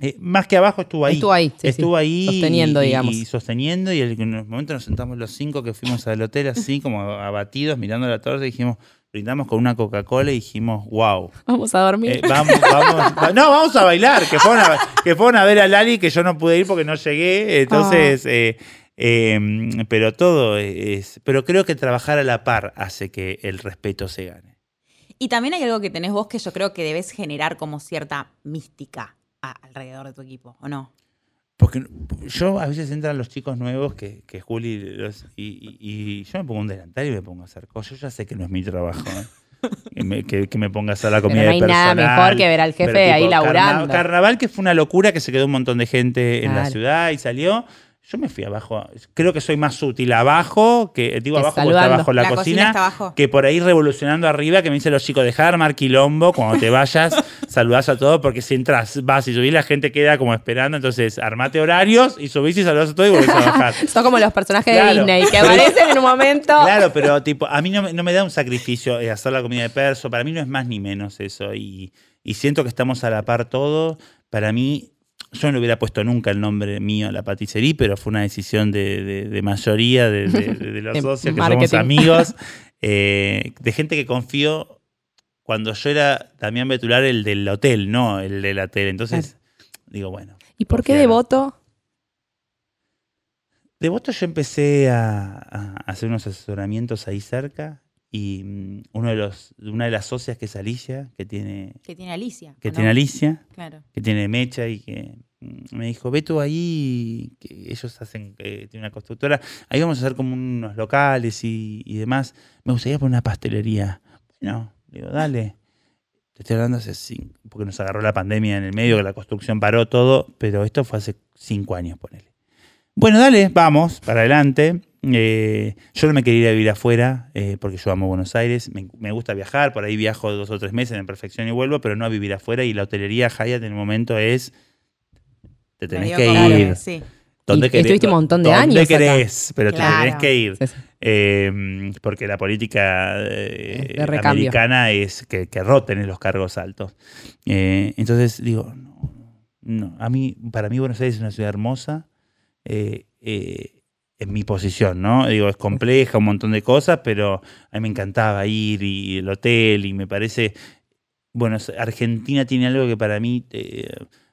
Eh, más que abajo estuvo ahí. Estuvo ahí, sí, estuvo sí. ahí. Sosteniendo, y, digamos. Y sosteniendo. Y en un momento nos sentamos los cinco que fuimos al hotel así, como abatidos, mirando la torta y dijimos, brindamos con una Coca-Cola y dijimos, wow. Vamos a dormir. Eh, vamos, vamos. va- no, vamos a bailar. Que fueron a, que fueron a ver a Lali, que yo no pude ir porque no llegué. Entonces, Ah. eh, eh, pero todo es. Pero creo que trabajar a la par hace que el respeto se gane. Y también hay algo que tenés vos que yo creo que debes generar como cierta mística a- alrededor de tu equipo, ¿o no? Porque yo a veces entran los chicos nuevos que, que Juli los- y, y- y yo me pongo un delantal y me pongo a hacer cosas. Yo ya sé que no es mi trabajo. ¿eh? que, me, que- que me ponga a hacer la comida Pero no hay de nada personal, mejor que ver al jefe ahí tipo, carna- laburando. carnaval que fue una locura que se quedó un montón de gente en la ciudad y salió. Yo me fui abajo. Creo que soy más útil abajo, que digo Que abajo porque está abajo la, La cocina cocina, está abajo. que por ahí revolucionando arriba, que me dicen los chicos, dejar de armar quilombo, cuando te vayas, saludás a todos, porque si entras, vas y subís, la gente queda como esperando, entonces armate horarios y subís y saludás a todos y volvés a bajar. Son como los personajes Claro. de Disney que aparecen en un momento. Claro, pero tipo, a mí no me, no me da un sacrificio eh, hacer la comida de perso, para mí no es más ni menos eso, y, y siento que estamos a la par todo, para mí, yo no le hubiera puesto nunca el nombre mío a la patisserie, pero fue una decisión de, de- de mayoría de, los socios, que marketing. somos amigos, eh, de gente que confío cuando yo era Damián Betular, el del hotel, no el de la tele, entonces digo, bueno. ¿Y por qué devoto? De voto yo empecé a, a hacer unos asesoramientos ahí cerca y mm, uno de los, una de las socias que es Alicia, que tiene, Que tiene Alicia. que tiene Alicia, Claro. que tiene Mecha y que mm, me dijo, ve tú ahí, que ellos hacen, eh, tiene una constructora, ahí vamos a hacer como unos locales y, y demás. Me gustaría poner una pastelería. Bueno, digo, dale. Te estoy hablando hace cinco, porque nos agarró la pandemia en el medio, que la construcción paró todo, pero esto fue hace cinco años, ponele. Bueno, dale, vamos, para adelante. Eh, yo no me quería ir a vivir afuera, eh, porque yo amo Buenos Aires. Me, me gusta viajar, por ahí viajo dos o tres meses en perfección y vuelvo, pero no a vivir afuera. Y la hotelería Hyatt en el momento es. Te tenés Medio que ir. Sí. ¿Dónde Y estuviste un montón de ¿Dónde años acá. querés? Pero Claro. te tenés que ir. Sí, sí. Eh, porque la política eh, De recambio. americana es que, que roten en los cargos altos. Eh, entonces digo, no, no, a mí, para mí Buenos Aires es una ciudad hermosa, eh, eh, en mi posición, ¿no? Digo, es compleja, un montón de cosas, pero a mí me encantaba ir y el hotel y me parece, bueno, Argentina tiene algo que para mí, eh,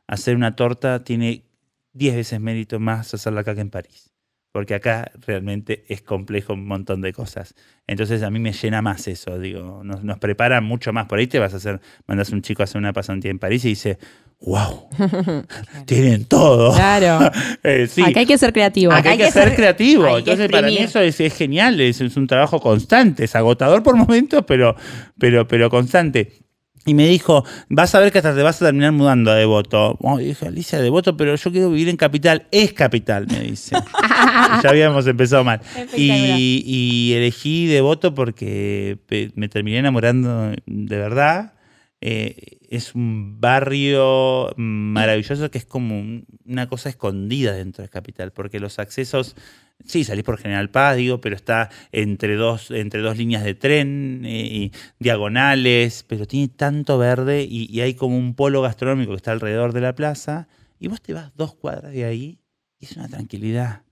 hacer una torta tiene 10 veces mérito más hacerla acá que en París porque acá realmente es complejo un montón de cosas. Entonces a mí me llena más eso, digo, nos, nos preparan mucho más. Por ahí te vas a hacer, mandas un chico a hacer una pasantía en París y dice, wow, tienen todo. Claro. Eh, sí. Acá hay que ser creativo. Acá hay que ser creativo. Entonces, para mí eso es, es genial, es, es un trabajo constante, es agotador por momentos, pero, pero, pero constante. Y me dijo, vas a ver que hasta te vas a terminar mudando a Devoto. Oh, y dije, Alicia, Devoto, pero yo quiero vivir en Capital. Es Capital, me dice. ya habíamos empezado mal. Y, y elegí Devoto porque me terminé enamorando de verdad. Eh, es un barrio maravilloso que es como un- una cosa escondida dentro de Capital, porque los accesos, sí, salís por General Paz, digo, pero está entre dos, entre dos líneas de tren, eh, y diagonales, pero tiene tanto verde y, hay como un polo gastronómico que está alrededor de la plaza, y vos te vas dos cuadras de ahí y es una tranquilidad.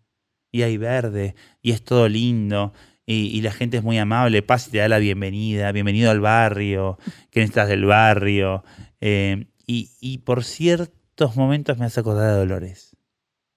Y hay verde, y es todo lindo, y, la gente es muy amable, pasa y te da la bienvenida, bienvenido al barrio, que necesitas del barrio. eh, y, por ciertos momentos me hace acordar a Dolores.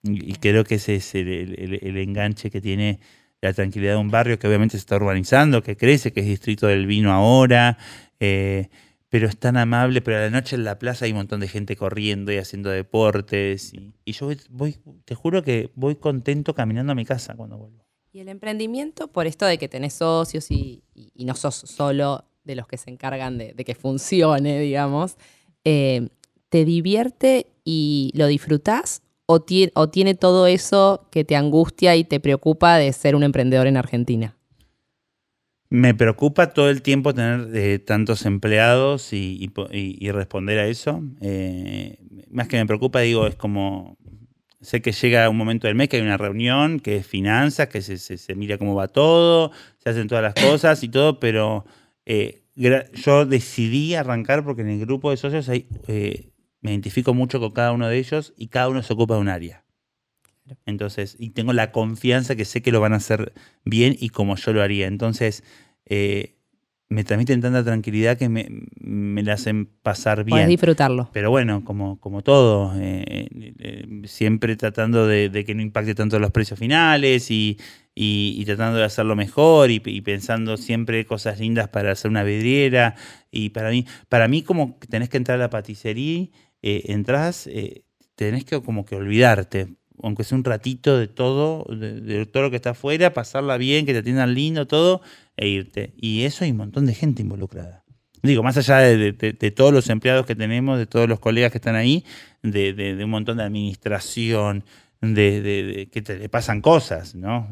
Y, creo que ese es el, el- enganche que tiene la tranquilidad de un barrio que obviamente se está urbanizando, que crece, que es distrito del vino ahora, eh, pero es tan amable, pero a la noche en la plaza hay un montón de gente corriendo y haciendo deportes. Y, yo voy, te juro que voy contento caminando a mi casa cuando vuelvo. Y el emprendimiento, por esto de que tenés socios y, no sos solo de los que se encargan de, de que funcione, digamos, eh, ¿te divierte y lo disfrutás? O, tie- ¿O tiene todo eso que te angustia y te preocupa de ser un emprendedor en Argentina? Me preocupa todo el tiempo tener eh, tantos empleados y, y po- y- y responder a eso. Eh, más que me preocupa, digo, es como, sé que llega un momento del mes que hay una reunión, que es finanzas, que se, se- mira cómo va todo, se hacen todas las cosas y todo, pero eh, yo decidí arrancar porque en el grupo de socios hay, me identifico mucho con cada uno de ellos y cada uno se ocupa de un área. Entonces, y tengo la confianza que sé que lo van a hacer bien y como yo lo haría. Entonces, eh, me transmiten tanta tranquilidad que me, me la hacen pasar bien. disfrutarlo. Pero bueno, como, como todo, eh, eh, siempre tratando de, de que no impacte tanto los precios finales y, y- y tratando de hacerlo mejor y, y pensando siempre cosas lindas para hacer una vidriera. Y para mí, para mí como que tenés que entrar a la paticería, eh, entras, eh, tenés que como que olvidarte, aunque sea un ratito de todo, de, de todo lo que está afuera, pasarla bien, que te atiendan lindo, todo, e irte. Y eso hay un montón de gente involucrada. Digo, más allá de, de- de- de todos los empleados que tenemos, de todos los colegas que están ahí, de, un montón de administración, de, que te le pasan cosas, ¿no?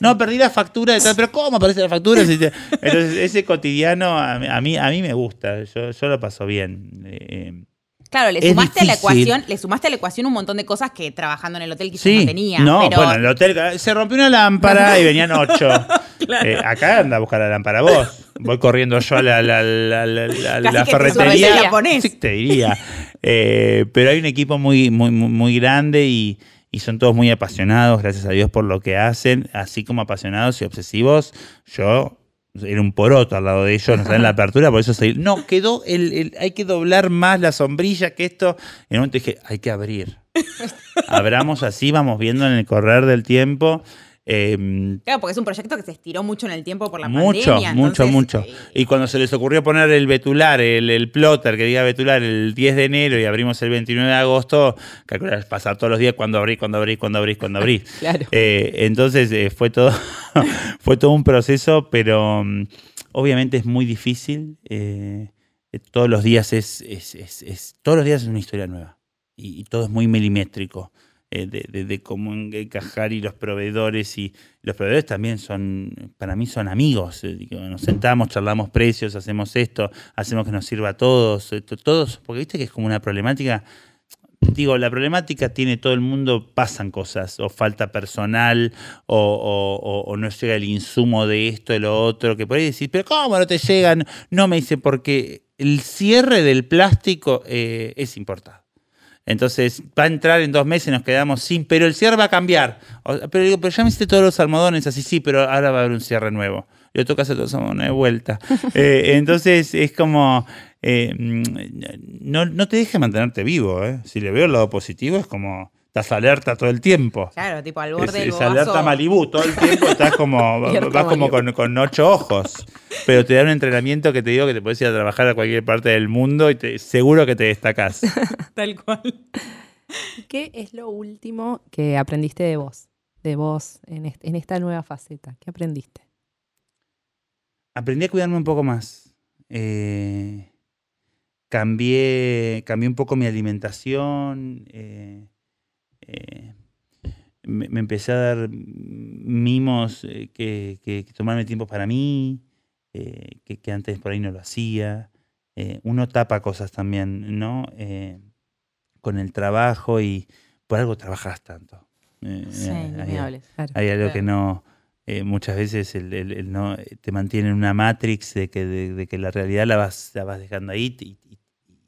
No, perdí la factura de tal, pero ¿cómo aparece la factura? Entonces, ese cotidiano a mí, a mí, a mí me gusta, yo, yo lo paso bien. Eh, Claro, le sumaste a la ecuación, le sumaste a la ecuación un montón de cosas que trabajando en el hotel quizás Sí, no tenía. no, pero bueno, en el hotel se rompió una lámpara y venían ocho. Eh, acá anda a buscar la lámpara vos. Voy corriendo yo a la, la, la, la- la- Casi la que te ferretería. Sí, te diría. Eh, pero hay un equipo muy, muy, muy, muy grande y, y son todos muy apasionados, gracias a Dios por lo que hacen, así como apasionados y obsesivos. Yo era un poroto al lado de ellos, no saben la apertura, por eso seguí. No, quedó el, el- hay que doblar más la sombrilla que esto. En un momento dije, hay que abrir. Abramos así, vamos viendo en el correr del tiempo. Eh, Claro, porque es un proyecto que se estiró mucho en el tiempo por la mucho, pandemia. mucho, entonces, mucho. eh, Y cuando se les ocurrió poner el vetular, el, el plotter que diga vetular el 10 de enero y abrimos el 29 de agosto, calcular pasar todos los días cuando abrís, cuando abrís, cuando abrís, cuando abrís. Claro. Eh, entonces eh, fue todo fue todo un proceso, pero mm, obviamente es muy difícil. todos los días es, es- es- es- todos los días es una historia nueva y, y todo es muy milimétrico. Eh, de, de- cómo encajar y los proveedores y los proveedores también son para mí son amigos eh, nos sentamos charlamos precios hacemos esto hacemos que nos sirva a todos eh, to- todos porque viste que es como una problemática digo, la problemática tiene todo el mundo, pasan cosas, o falta personal, o, no llega el insumo de esto, de lo otro, que por ahí decís, pero ¿cómo no te llegan? No me dice, porque el cierre del plástico es importado. Entonces va a entrar en dos meses, nos quedamos sin, pero el cierre va a cambiar. O- pero digo, pero ya me hiciste todos los almohadones así, sí, pero ahora va a haber un cierre nuevo. Yo toca hacer todos los almohadones de vuelta. Eh, entonces es como, eh, mm, no, no te deje mantenerte vivo. ¿eh? Si le veo el lado positivo, es como, estás alerta todo el tiempo. Claro, tipo al Es, borde del es alerta. Malibú, todo el tiempo estás como, vas como con, con ocho ojos. Pero te da un entrenamiento que te digo que te puedes ir a trabajar a cualquier parte del mundo y te, seguro que te destacás. Tal cual. ¿Qué es lo último que aprendiste de vos? De vos en esta nueva faceta. ¿Qué aprendiste? aprendí a cuidarme un poco más. Eh, cambié, cambié un poco mi alimentación. eh, eh, me, me empecé a dar mimos, eh, que, que- que tomarme tiempo para mí, eh, que, que antes por ahí no lo hacía. Uno tapa cosas también, ¿no? Con el trabajo y por algo trabajas tanto. Sí, hay- me hables. Claro. hay algo Claro. que no. muchas veces el, el- el no, te mantiene en una matrix de que, de, de que la realidad la vas, la vas dejando ahí y, y-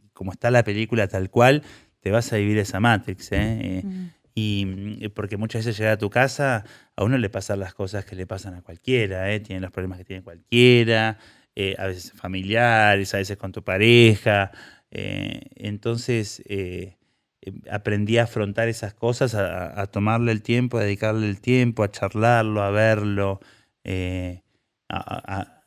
y como está la película tal cual, te vas a vivir esa matrix. ¿eh? Eh, Mm. y mm, porque muchas veces llegar a tu casa, a uno le pasan las cosas que le pasan a cualquiera, ¿eh? tiene los problemas que tiene cualquiera, eh, a veces familiares, a veces con tu pareja. eh, entonces eh, eh, aprendí a afrontar esas cosas, a, a tomarle el tiempo, a dedicarle el tiempo, a charlarlo, a verlo, eh, a, a-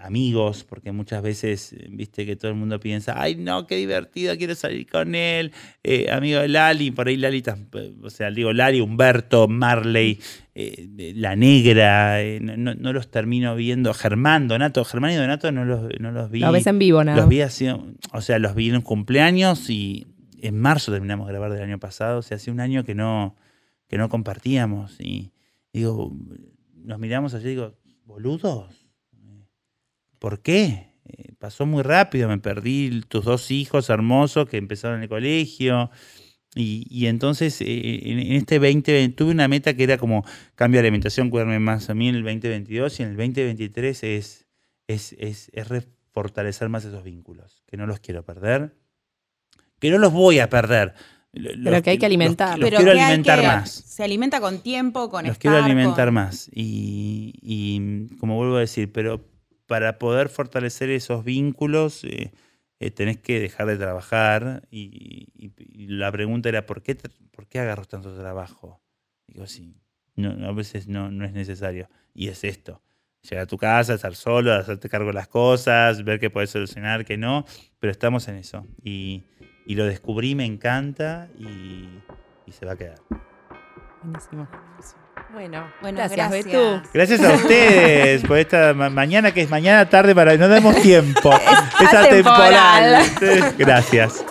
amigos, porque muchas veces, eh, viste que todo el mundo piensa, ay no, qué divertido, quiero salir con él, eh, amigo de Lali, por ahí Lali, tam- o sea, digo Lali, Humberto, Marley, eh, La Negra, eh, no, no- no los termino viendo, Germán, Donato, Germán y Donato no los, no los vi. Lo ves en vivo, nada. Los vi así, o sea, los vi en un cumpleaños y, en marzo terminamos de grabar del año pasado, o sea, hace un año que no, que no compartíamos. Y digo, nos miramos allí y digo, boludos, ¿por qué? Eh, pasó muy rápido, me perdí tus dos hijos hermosos que empezaron en el colegio. Y, entonces eh, en, este 2020 tuve una meta que era como cambio de alimentación, cuidarme más a mí en el 2022 y en el 2023 es, es, es, es fortalecer más esos vínculos, que no los quiero perder, que no los voy a perder. Pero que hay que alimentar. Los, quiero alimentar más. Se alimenta con tiempo, con Los quiero alimentar más. Y, y, como vuelvo a decir, pero para poder fortalecer esos vínculos eh, eh, tenés que dejar de trabajar. Y, la pregunta era, ¿por qué, ¿por qué agarro tanto trabajo? Digo, sí, no, a veces no, no es necesario. Y es esto llegar a tu casa, estar solo, hacerte cargo de las cosas, ver qué puedes solucionar, qué no, pero estamos en eso. Y, lo descubrí, me encanta y, se va a quedar. Buenísimo. Bueno, gracias, Betú. Gracias a ustedes por esta mañana, que es mañana tarde, para no demos tiempo. es, atemporal. Gracias.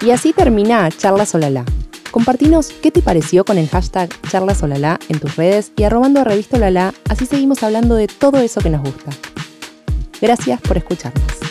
Y así termina Charla Solala Compartinos qué te pareció con el hashtag charlasolala en tus redes y arrobando a Revista Olala, así seguimos hablando de todo eso que nos gusta. Gracias por escucharnos.